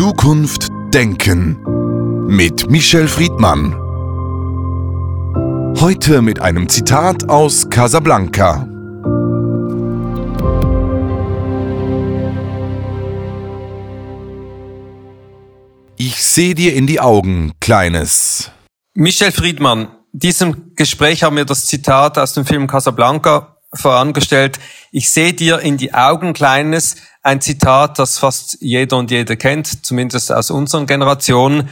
Zukunft denken mit Michel Friedmann. Heute mit einem Zitat aus Casablanca. Ich sehe dir in die Augen, Kleines. Michel Friedmann, diesem Gespräch haben wir das Zitat aus dem Film Casablanca vorangestellt. Ich sehe dir in die Augen, Kleines. Ein Zitat, das fast jeder und jede kennt, zumindest aus unseren Generationen.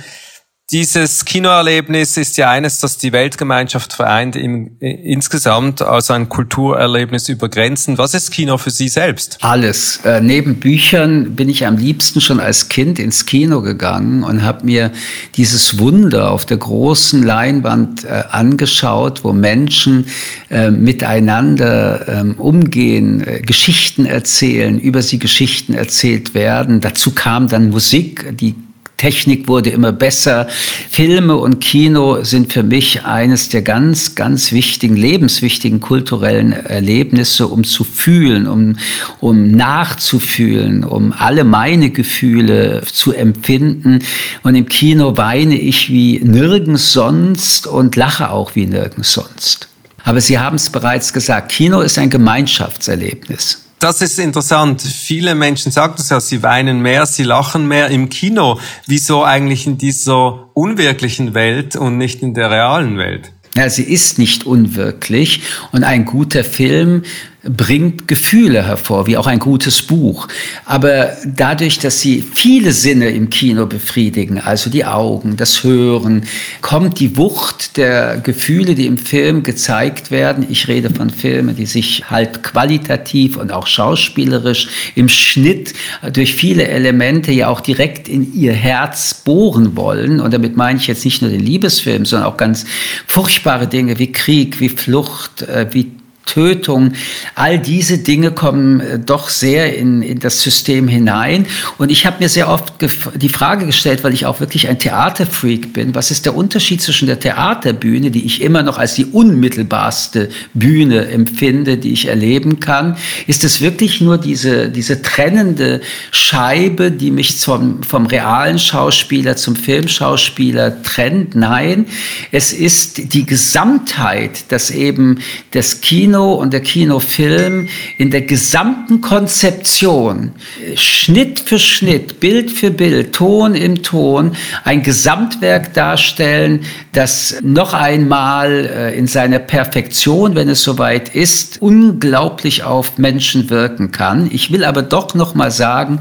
Dieses Kinoerlebnis ist ja eines, das die Weltgemeinschaft vereint im, insgesamt, also ein Kulturerlebnis über Grenzen. Was ist Kino für Sie selbst? Alles. Äh, neben Büchern bin ich am liebsten schon als Kind ins Kino gegangen und habe mir dieses Wunder auf der großen Leinwand äh, angeschaut, wo Menschen äh, miteinander ähm, umgehen, äh, Geschichten erzählen, über sie Geschichten erzählt werden. Dazu kam dann Musik, die Technik wurde immer besser. Filme und Kino sind für mich eines der ganz, ganz wichtigen, lebenswichtigen kulturellen Erlebnisse, um zu fühlen, um, um nachzufühlen, um alle meine Gefühle zu empfinden. Und im Kino weine ich wie nirgends sonst und lache auch wie nirgends sonst. Aber Sie haben es bereits gesagt, Kino ist ein Gemeinschaftserlebnis. Das ist interessant. Viele Menschen sagen das ja, sie weinen mehr, sie lachen mehr im Kino. Wieso eigentlich in dieser unwirklichen Welt und nicht in der realen Welt? Ja, sie ist nicht unwirklich und ein guter Film bringt Gefühle hervor, wie auch ein gutes Buch. Aber dadurch, dass sie viele Sinne im Kino befriedigen, also die Augen, das Hören, kommt die Wucht der Gefühle, die im Film gezeigt werden. Ich rede von Filmen, die sich halt qualitativ und auch schauspielerisch im Schnitt durch viele Elemente ja auch direkt in ihr Herz bohren wollen. Und damit meine ich jetzt nicht nur den Liebesfilm, sondern auch ganz furchtbare Dinge wie Krieg, wie Flucht, äh, wie Tötung, all diese Dinge kommen äh, doch sehr in, in das System hinein. Und ich habe mir sehr oft die Frage gestellt, weil ich auch wirklich ein Theaterfreak bin, was ist der Unterschied zwischen der Theaterbühne, die ich immer noch als die unmittelbarste Bühne empfinde, die ich erleben kann? Ist es wirklich nur diese, diese trennende Scheibe, die mich zum, vom realen Schauspieler zum Filmschauspieler trennt? Nein, es ist die Gesamtheit, dass eben das Kino Kino und der Kinofilm in der gesamten Konzeption, Schnitt für Schnitt, Bild für Bild, Ton im Ton, ein Gesamtwerk darstellen, das noch einmal äh, in seiner Perfektion, wenn es soweit ist, unglaublich auf Menschen wirken kann. Ich will aber doch noch mal sagen,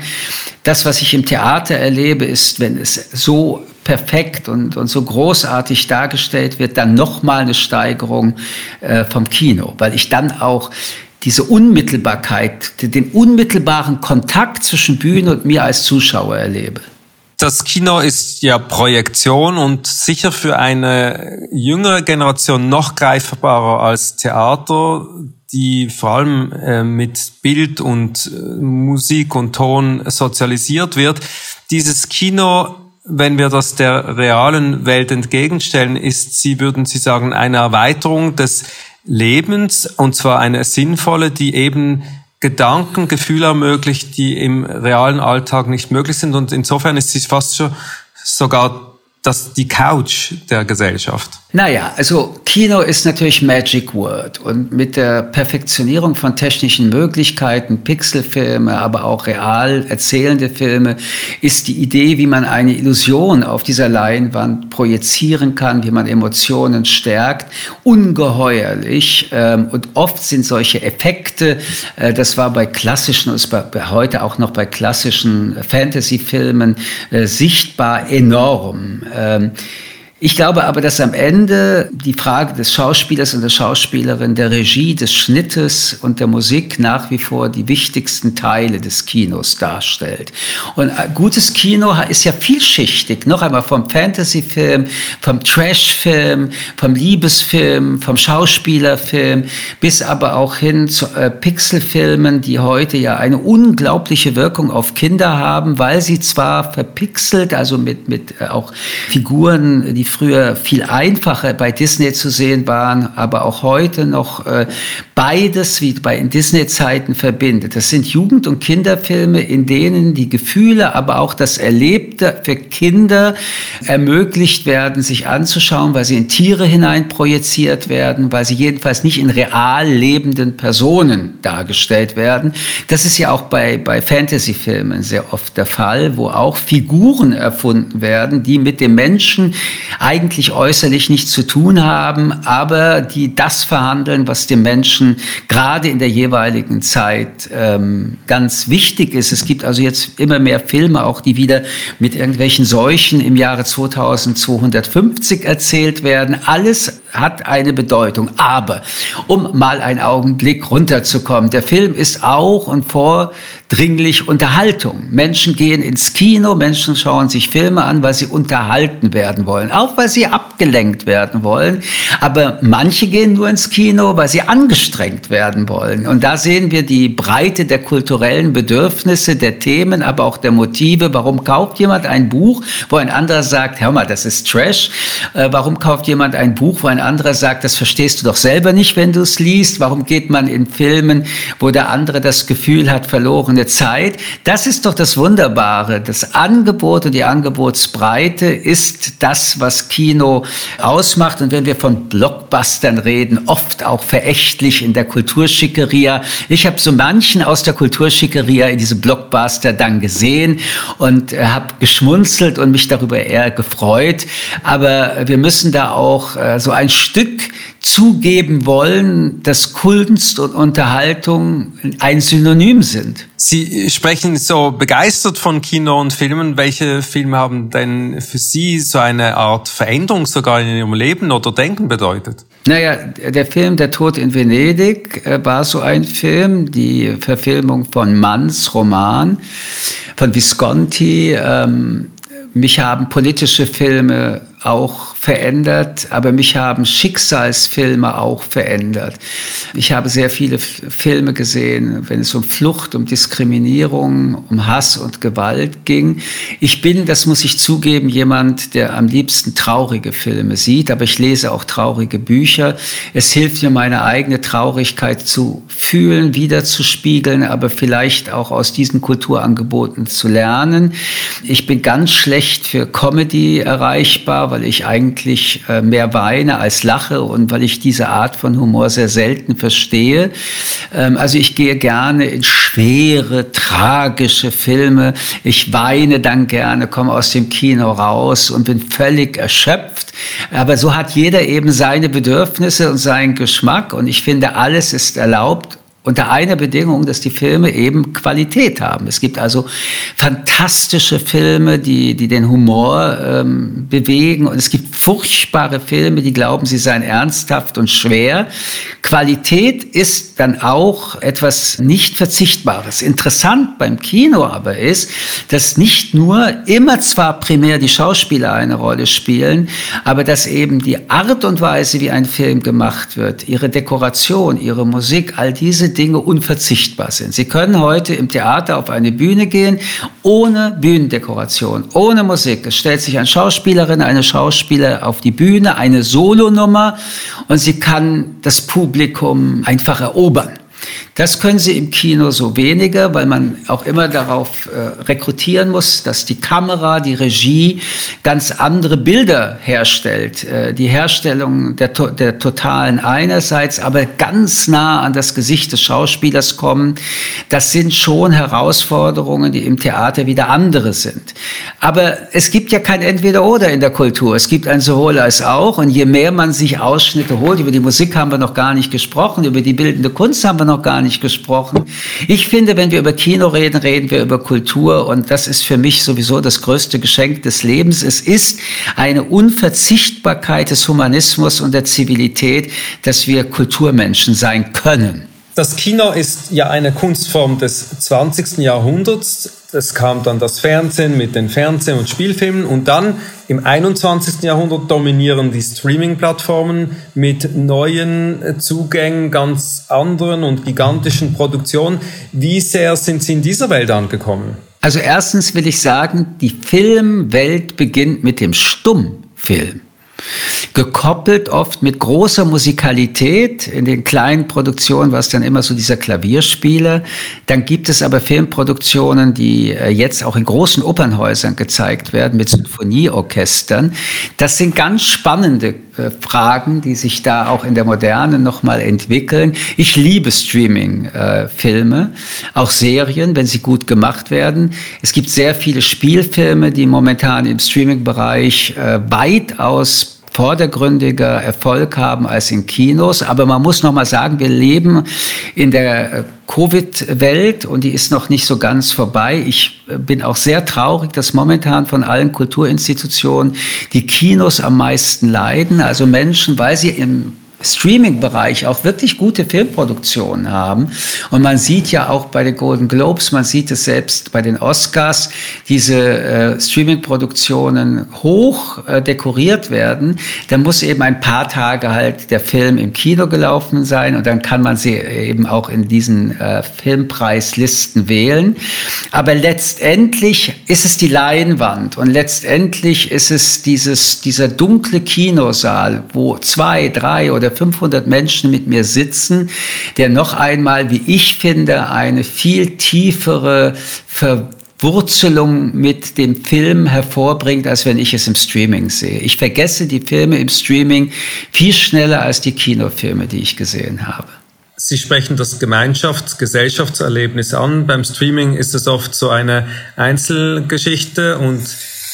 das, was ich im Theater erlebe, ist, wenn es so perfekt und, und so großartig dargestellt wird, dann nochmal eine Steigerung äh, vom Kino, weil ich dann auch diese Unmittelbarkeit, den unmittelbaren Kontakt zwischen Bühne und mir als Zuschauer erlebe. Das Kino ist ja Projektion und sicher für eine jüngere Generation noch greifbarer als Theater, die vor allem äh, mit Bild und äh, Musik und Ton sozialisiert wird. Dieses Kino wenn wir das der realen Welt entgegenstellen, ist sie, würden Sie sagen, eine Erweiterung des Lebens, und zwar eine sinnvolle, die eben Gedanken, Gefühle ermöglicht, die im realen Alltag nicht möglich sind. Und insofern ist sie fast schon sogar das, die Couch der Gesellschaft. Naja, also Kino ist natürlich Magic Word und mit der Perfektionierung von technischen Möglichkeiten, Pixelfilme, aber auch real erzählende Filme, ist die Idee, wie man eine Illusion auf dieser Leinwand projizieren kann, wie man Emotionen stärkt, ungeheuerlich. Ähm, und oft sind solche Effekte, äh, das war bei klassischen, ist bei, heute auch noch bei klassischen Fantasy-Filmen äh, sichtbar enorm. Ich glaube aber, dass am Ende die Frage des Schauspielers und der Schauspielerin, der Regie, des Schnittes und der Musik nach wie vor die wichtigsten Teile des Kinos darstellt. Und gutes Kino ist ja vielschichtig. Noch einmal vom Fantasyfilm, vom Trashfilm, vom Liebesfilm, vom Schauspielerfilm, bis aber auch hin zu äh, Pixelfilmen, die heute ja eine unglaubliche Wirkung auf Kinder haben, weil sie zwar verpixelt, also mit, mit äh, auch Figuren, die früher viel einfacher bei Disney zu sehen waren, aber auch heute noch äh, beides wie bei Disney-Zeiten verbindet. Das sind Jugend- und Kinderfilme, in denen die Gefühle, aber auch das Erlebte für Kinder ermöglicht werden, sich anzuschauen, weil sie in Tiere hineinprojiziert werden, weil sie jedenfalls nicht in real lebenden Personen dargestellt werden. Das ist ja auch bei, bei Fantasy-Filmen sehr oft der Fall, wo auch Figuren erfunden werden, die mit dem Menschen eigentlich äußerlich nichts zu tun haben, aber die das verhandeln, was dem Menschen gerade in der jeweiligen Zeit ähm, ganz wichtig ist. Es gibt also jetzt immer mehr Filme, auch die wieder mit irgendwelchen Seuchen im Jahre 2250 erzählt werden. Alles hat eine Bedeutung. Aber um mal einen Augenblick runterzukommen, der Film ist auch und vordringlich Unterhaltung. Menschen gehen ins Kino, Menschen schauen sich Filme an, weil sie unterhalten werden wollen, auch weil sie abgelenkt werden wollen. Aber manche gehen nur ins Kino, weil sie angestrengt werden wollen. Und da sehen wir die Breite der kulturellen Bedürfnisse, der Themen, aber auch der Motive. Warum kauft jemand ein Buch, wo ein anderer sagt, hör mal, das ist Trash? Äh, warum kauft jemand ein Buch, wo ein anderer sagt, das verstehst du doch selber nicht, wenn du es liest. Warum geht man in Filmen, wo der andere das Gefühl hat, verlorene Zeit? Das ist doch das Wunderbare. Das Angebot und die Angebotsbreite ist das, was Kino ausmacht. Und wenn wir von Blockbustern reden, oft auch verächtlich in der Kulturschickeria. Ich habe so manchen aus der Kulturschickeria in diese Blockbuster dann gesehen und äh, habe geschmunzelt und mich darüber eher gefreut. Aber wir müssen da auch äh, so ein Stück zugeben wollen, dass Kunst und Unterhaltung ein Synonym sind. Sie sprechen so begeistert von Kino und Filmen. Welche Filme haben denn für Sie so eine Art Veränderung sogar in Ihrem Leben oder Denken bedeutet? Naja, der Film Der Tod in Venedig äh, war so ein Film, die Verfilmung von Manns Roman, von Visconti. Ähm, mich haben politische Filme auch verändert, aber mich haben Schicksalsfilme auch verändert. Ich habe sehr viele Filme gesehen, wenn es um Flucht, um Diskriminierung, um Hass und Gewalt ging. Ich bin, das muss ich zugeben, jemand, der am liebsten traurige Filme sieht, aber ich lese auch traurige Bücher. Es hilft mir, meine eigene Traurigkeit zu fühlen, wiederzuspiegeln, aber vielleicht auch aus diesen Kulturangeboten zu lernen. Ich bin ganz schlecht für Comedy erreichbar, weil ich eigentlich eigentlich äh, mehr weine als lache und weil ich diese Art von Humor sehr selten verstehe. Ähm, also ich gehe gerne in schwere, tragische Filme. Ich weine dann gerne, komme aus dem Kino raus und bin völlig erschöpft. Aber so hat jeder eben seine Bedürfnisse und seinen Geschmack und ich finde, alles ist erlaubt unter einer Bedingung, dass die Filme eben Qualität haben. Es gibt also fantastische Filme, die, die den Humor ähm, bewegen und es gibt furchtbare Filme, die glauben, sie seien ernsthaft und schwer. Qualität ist dann auch etwas nicht Verzichtbares. Interessant beim Kino aber ist, dass nicht nur immer zwar primär die Schauspieler eine Rolle spielen, aber dass eben die Art und Weise, wie ein Film gemacht wird, ihre Dekoration, ihre Musik, all diese Dinge unverzichtbar sind. Sie können heute im Theater auf eine Bühne gehen, ohne Bühnendekoration, ohne Musik. Es stellt sich eine Schauspielerin, eine Schauspieler auf die Bühne, eine Solonummer und sie kann das Publikum einfach erobern. Das können Sie im Kino so weniger, weil man auch immer darauf äh, rekrutieren muss, dass die Kamera, die Regie ganz andere Bilder herstellt. Äh, die Herstellung der, der Totalen einerseits, aber ganz nah an das Gesicht des Schauspielers kommen. Das sind schon Herausforderungen, die im Theater wieder andere sind. Aber es gibt ja kein Entweder-Oder in der Kultur. Es gibt ein sowohl als auch. Und je mehr man sich Ausschnitte holt, über die Musik haben wir noch gar nicht gesprochen, über die bildende Kunst haben wir noch gar nicht nicht gesprochen. Ich finde, wenn wir über Kino reden, reden wir über Kultur und das ist für mich sowieso das größte Geschenk des Lebens. Es ist eine Unverzichtbarkeit des Humanismus und der Zivilität, dass wir Kulturmenschen sein können. Das Kino ist ja eine Kunstform des 20. Jahrhunderts. Es kam dann das Fernsehen mit den Fernseh- und Spielfilmen und dann im 21. Jahrhundert dominieren die Streaming-Plattformen mit neuen Zugängen, ganz anderen und gigantischen Produktionen. Wie sehr sind Sie in dieser Welt angekommen? Also erstens will ich sagen, die Filmwelt beginnt mit dem Stummfilm. Gekoppelt oft mit großer Musikalität in den kleinen Produktionen, was dann immer so dieser Klavierspieler. Dann gibt es aber Filmproduktionen, die äh, jetzt auch in großen Opernhäusern gezeigt werden mit Sinfonieorchestern. Das sind ganz spannende äh, Fragen, die sich da auch in der Moderne nochmal entwickeln. Ich liebe Streaming-Filme, auch Serien, wenn sie gut gemacht werden. Es gibt sehr viele Spielfilme, die momentan im Streaming-Bereich äh, weitaus vordergründiger Erfolg haben als in Kinos. Aber man muss noch mal sagen, wir leben in der äh, Covid-Welt und die ist noch nicht so ganz vorbei. Ich äh, bin auch sehr traurig, dass momentan von allen Kulturinstitutionen die Kinos am meisten leiden. Also Menschen, weil sie im Streaming-Bereich auch wirklich gute Filmproduktionen haben. Und man sieht ja auch bei den Golden Globes, man sieht es selbst bei den Oscars, diese äh, Streaming-Produktionen hoch äh, dekoriert werden. Da muss eben ein paar Tage halt der Film im Kino gelaufen sein und dann kann man sie eben auch in diesen äh, Filmpreislisten wählen. Aber letztendlich ist es die Leinwand und letztendlich ist es dieses, dieser dunkle Kinosaal, wo zwei, drei oder 500 Menschen mit mir sitzen, der noch einmal, wie ich finde, eine viel tiefere Verwurzelung mit dem Film hervorbringt, als wenn ich es im Streaming sehe. Ich vergesse die Filme im Streaming viel schneller als die Kinofilme, die ich gesehen habe. Sie sprechen das Gemeinschafts-, Gesellschaftserlebnis an. Beim Streaming ist es oft so eine Einzelgeschichte und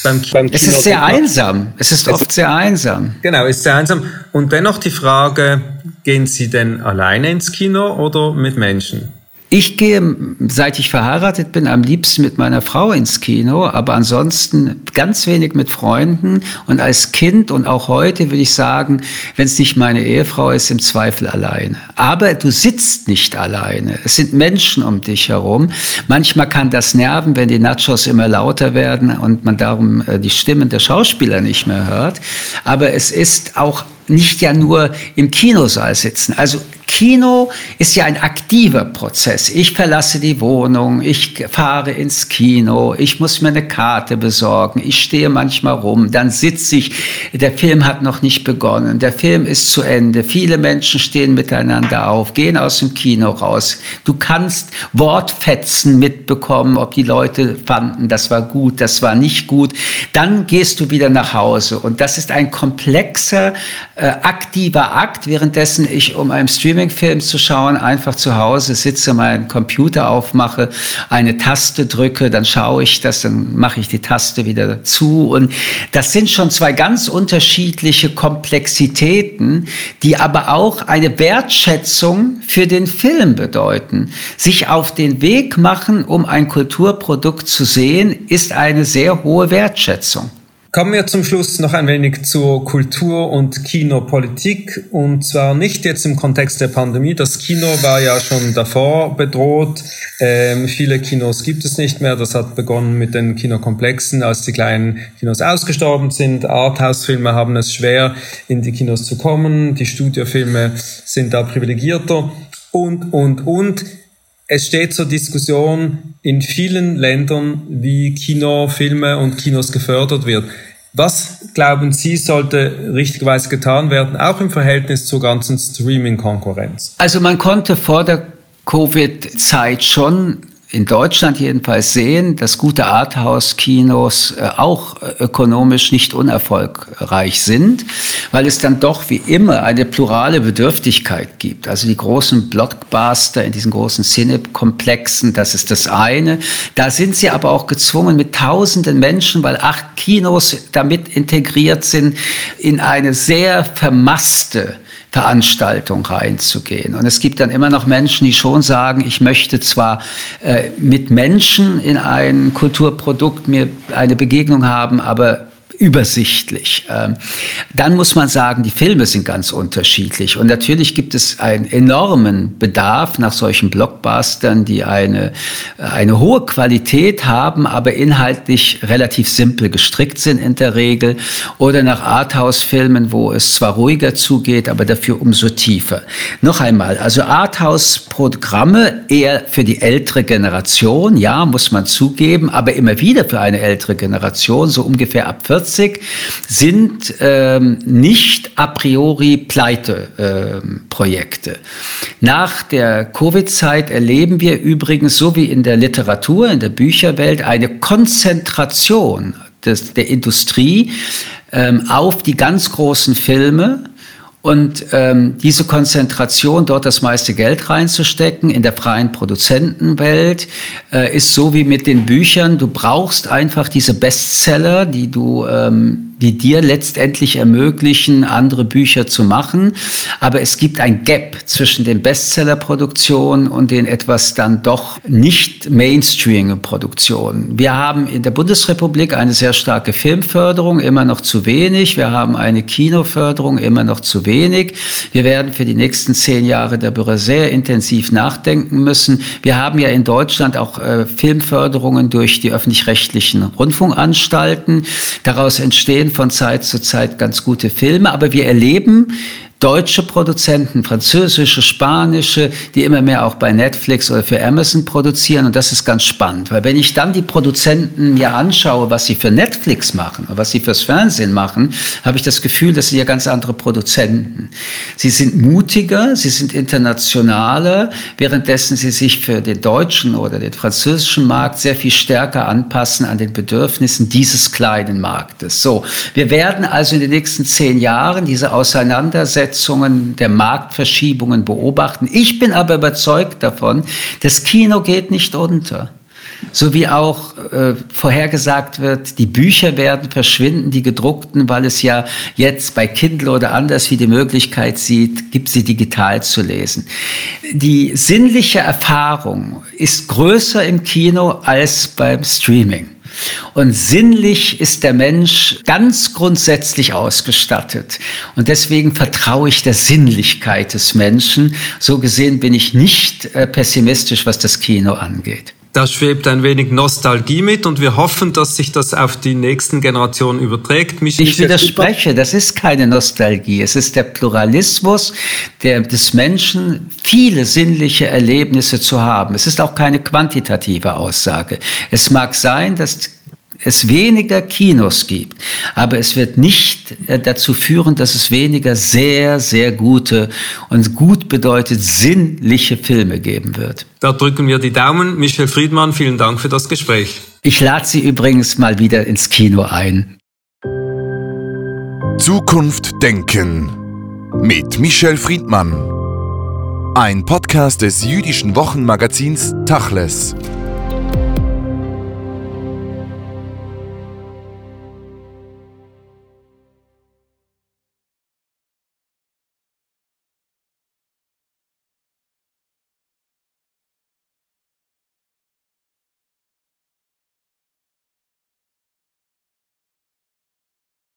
beim, Kino. Es ist sehr einsam. Es ist oft sehr einsam. Genau, es ist sehr einsam. Und dennoch die Frage, gehen Sie denn alleine ins Kino oder mit Menschen? Ich gehe, seit ich verheiratet bin, am liebsten mit meiner Frau ins Kino, aber ansonsten ganz wenig mit Freunden. Und als Kind und auch heute würde ich sagen, wenn es nicht meine Ehefrau ist, im Zweifel alleine. Aber du sitzt nicht alleine. Es sind Menschen um dich herum. Manchmal kann das nerven, wenn die Nachos immer lauter werden und man darum äh, die Stimmen der Schauspieler nicht mehr hört. Aber es ist auch nicht ja nur im Kinosaal sitzen. Also Kino ist ja ein aktiver Prozess. Ich verlasse die Wohnung, ich fahre ins Kino, ich muss mir eine Karte besorgen, ich stehe manchmal rum, dann sitze ich, der Film hat noch nicht begonnen, der Film ist zu Ende, viele Menschen stehen miteinander auf, gehen aus dem Kino raus. Du kannst Wortfetzen mitbekommen, ob die Leute fanden, das war gut, das war nicht gut. Dann gehst du wieder nach Hause und das ist ein komplexer, äh, aktiver Akt, währenddessen ich um einem Streaming Streaming-Film zu schauen, einfach zu Hause sitze, meinen Computer aufmache, eine Taste drücke, dann schaue ich das, dann mache ich die Taste wieder zu. Und das sind schon zwei ganz unterschiedliche Komplexitäten, die aber auch eine Wertschätzung für den Film bedeuten. Sich auf den Weg machen, um ein Kulturprodukt zu sehen, ist eine sehr hohe Wertschätzung. Kommen wir zum Schluss noch ein wenig zur Kultur- und Kinopolitik und zwar nicht jetzt im Kontext der Pandemie. Das Kino war ja schon davor bedroht. Ähm, viele Kinos gibt es nicht mehr. Das hat begonnen mit den Kinokomplexen, als die kleinen Kinos ausgestorben sind. Arthouse-Filme haben es schwer, in die Kinos zu kommen. Die Studiofilme sind da privilegierter und, und, und. Es steht zur Diskussion in vielen Ländern, wie Kino, Filme und Kinos gefördert wird. Was glauben Sie, sollte richtigerweise getan werden, auch im Verhältnis zur ganzen Streaming-Konkurrenz? Also man konnte vor der Covid-Zeit schon in Deutschland jedenfalls sehen, dass gute Arthouse-Kinos äh, auch äh, ökonomisch nicht unerfolgreich sind, weil es dann doch wie immer eine plurale Bedürftigkeit gibt. Also die großen Blockbuster in diesen großen Cinekomplexen, das ist das eine. Da sind sie aber auch gezwungen, mit tausenden Menschen, weil acht Kinos damit integriert sind, in eine sehr vermasste Veranstaltung reinzugehen. Und es gibt dann immer noch Menschen, die schon sagen, ich möchte zwar äh, mit Menschen in ein Kulturprodukt mir eine Begegnung haben, aber übersichtlich. Ähm, dann muss man sagen, die Filme sind ganz unterschiedlich. Und natürlich gibt es einen enormen Bedarf nach solchen Blockbustern, die eine, eine hohe Qualität haben, aber inhaltlich relativ simpel gestrickt sind in der Regel. Oder nach Arthouse-Filmen, wo es zwar ruhiger zugeht, aber dafür umso tiefer. Noch einmal, also Arthouse-Programme eher für die ältere Generation, ja, muss man zugeben, aber immer wieder für eine ältere Generation, so ungefähr ab 40 40 sind ähm, nicht a priori Pleite-Projekte. Ähm, Nach der Covid-Zeit erleben wir übrigens, so wie in der Literatur, in der Bücherwelt, eine Konzentration des, der Industrie ähm, auf die ganz großen Filme und ähm, diese Konzentration, dort das meiste Geld reinzustecken in der freien Produzentenwelt, äh, ist so wie mit den Büchern. Du brauchst einfach diese Bestseller, die du ähm, die dir letztendlich ermöglichen, andere Bücher zu machen. Aber es gibt ein Gap zwischen den Bestsellerproduktionen und den etwas dann doch nicht Mainstream-Produktionen. Wir haben in der Bundesrepublik eine sehr starke Filmförderung, immer noch zu wenig. Wir haben eine Kinoförderung, immer noch zu wenig. Wir werden für die nächsten zehn Jahre darüber sehr intensiv nachdenken müssen. Wir haben ja in Deutschland auch äh, Filmförderungen durch die öffentlich-rechtlichen Rundfunkanstalten. Daraus entstehen von Zeit zu Zeit ganz gute Filme, aber wir erleben deutsche Produzenten, französische, spanische, die immer mehr auch bei Netflix oder für Amazon produzieren. Und das ist ganz spannend, weil wenn ich dann die Produzenten mir anschaue, was sie für Netflix machen, was sie fürs Fernsehen machen, habe ich das Gefühl, das sind ja ganz andere Produzenten. Sie sind mutiger, sie sind internationaler, währenddessen sie sich für den deutschen oder den französischen Markt sehr viel stärker anpassen an den Bedürfnissen dieses kleinen Marktes. So, wir werden also in den nächsten zehn Jahren diese Auseinandersetzung Umsetzungen der Marktverschiebungen beobachten. Ich bin aber überzeugt davon, das Kino geht nicht unter. So wie auch äh, vorhergesagt wird, die Bücher werden verschwinden, die gedruckten, weil es ja jetzt bei Kindle oder anders wie die Möglichkeit sieht, gibt sie digital zu lesen. Die sinnliche Erfahrung ist größer im Kino als beim Streaming. Und sinnlich ist der Mensch ganz grundsätzlich ausgestattet. Und deswegen vertraue ich der Sinnlichkeit des Menschen. So gesehen bin ich nicht äh, pessimistisch, was das Kino angeht. Da schwebt ein wenig Nostalgie mit und wir hoffen, dass sich das auf die nächsten Generationen überträgt. Mich ich widerspreche, das ist keine Nostalgie. Es ist der Pluralismus der, des Menschen, viele sinnliche Erlebnisse zu haben. Es ist auch keine quantitative Aussage. Es mag sein, dass es weniger Kinos gibt. Aber es wird nicht äh, dazu führen, dass es weniger sehr, sehr gute und gut bedeutet sinnliche Filme geben wird. Da drücken wir die Daumen. Michel Friedmann, vielen Dank für das Gespräch. Ich lade Sie übrigens mal wieder ins Kino ein. Zukunft denken mit Michel Friedmann. Ein Podcast des jüdischen Wochenmagazins Tachles.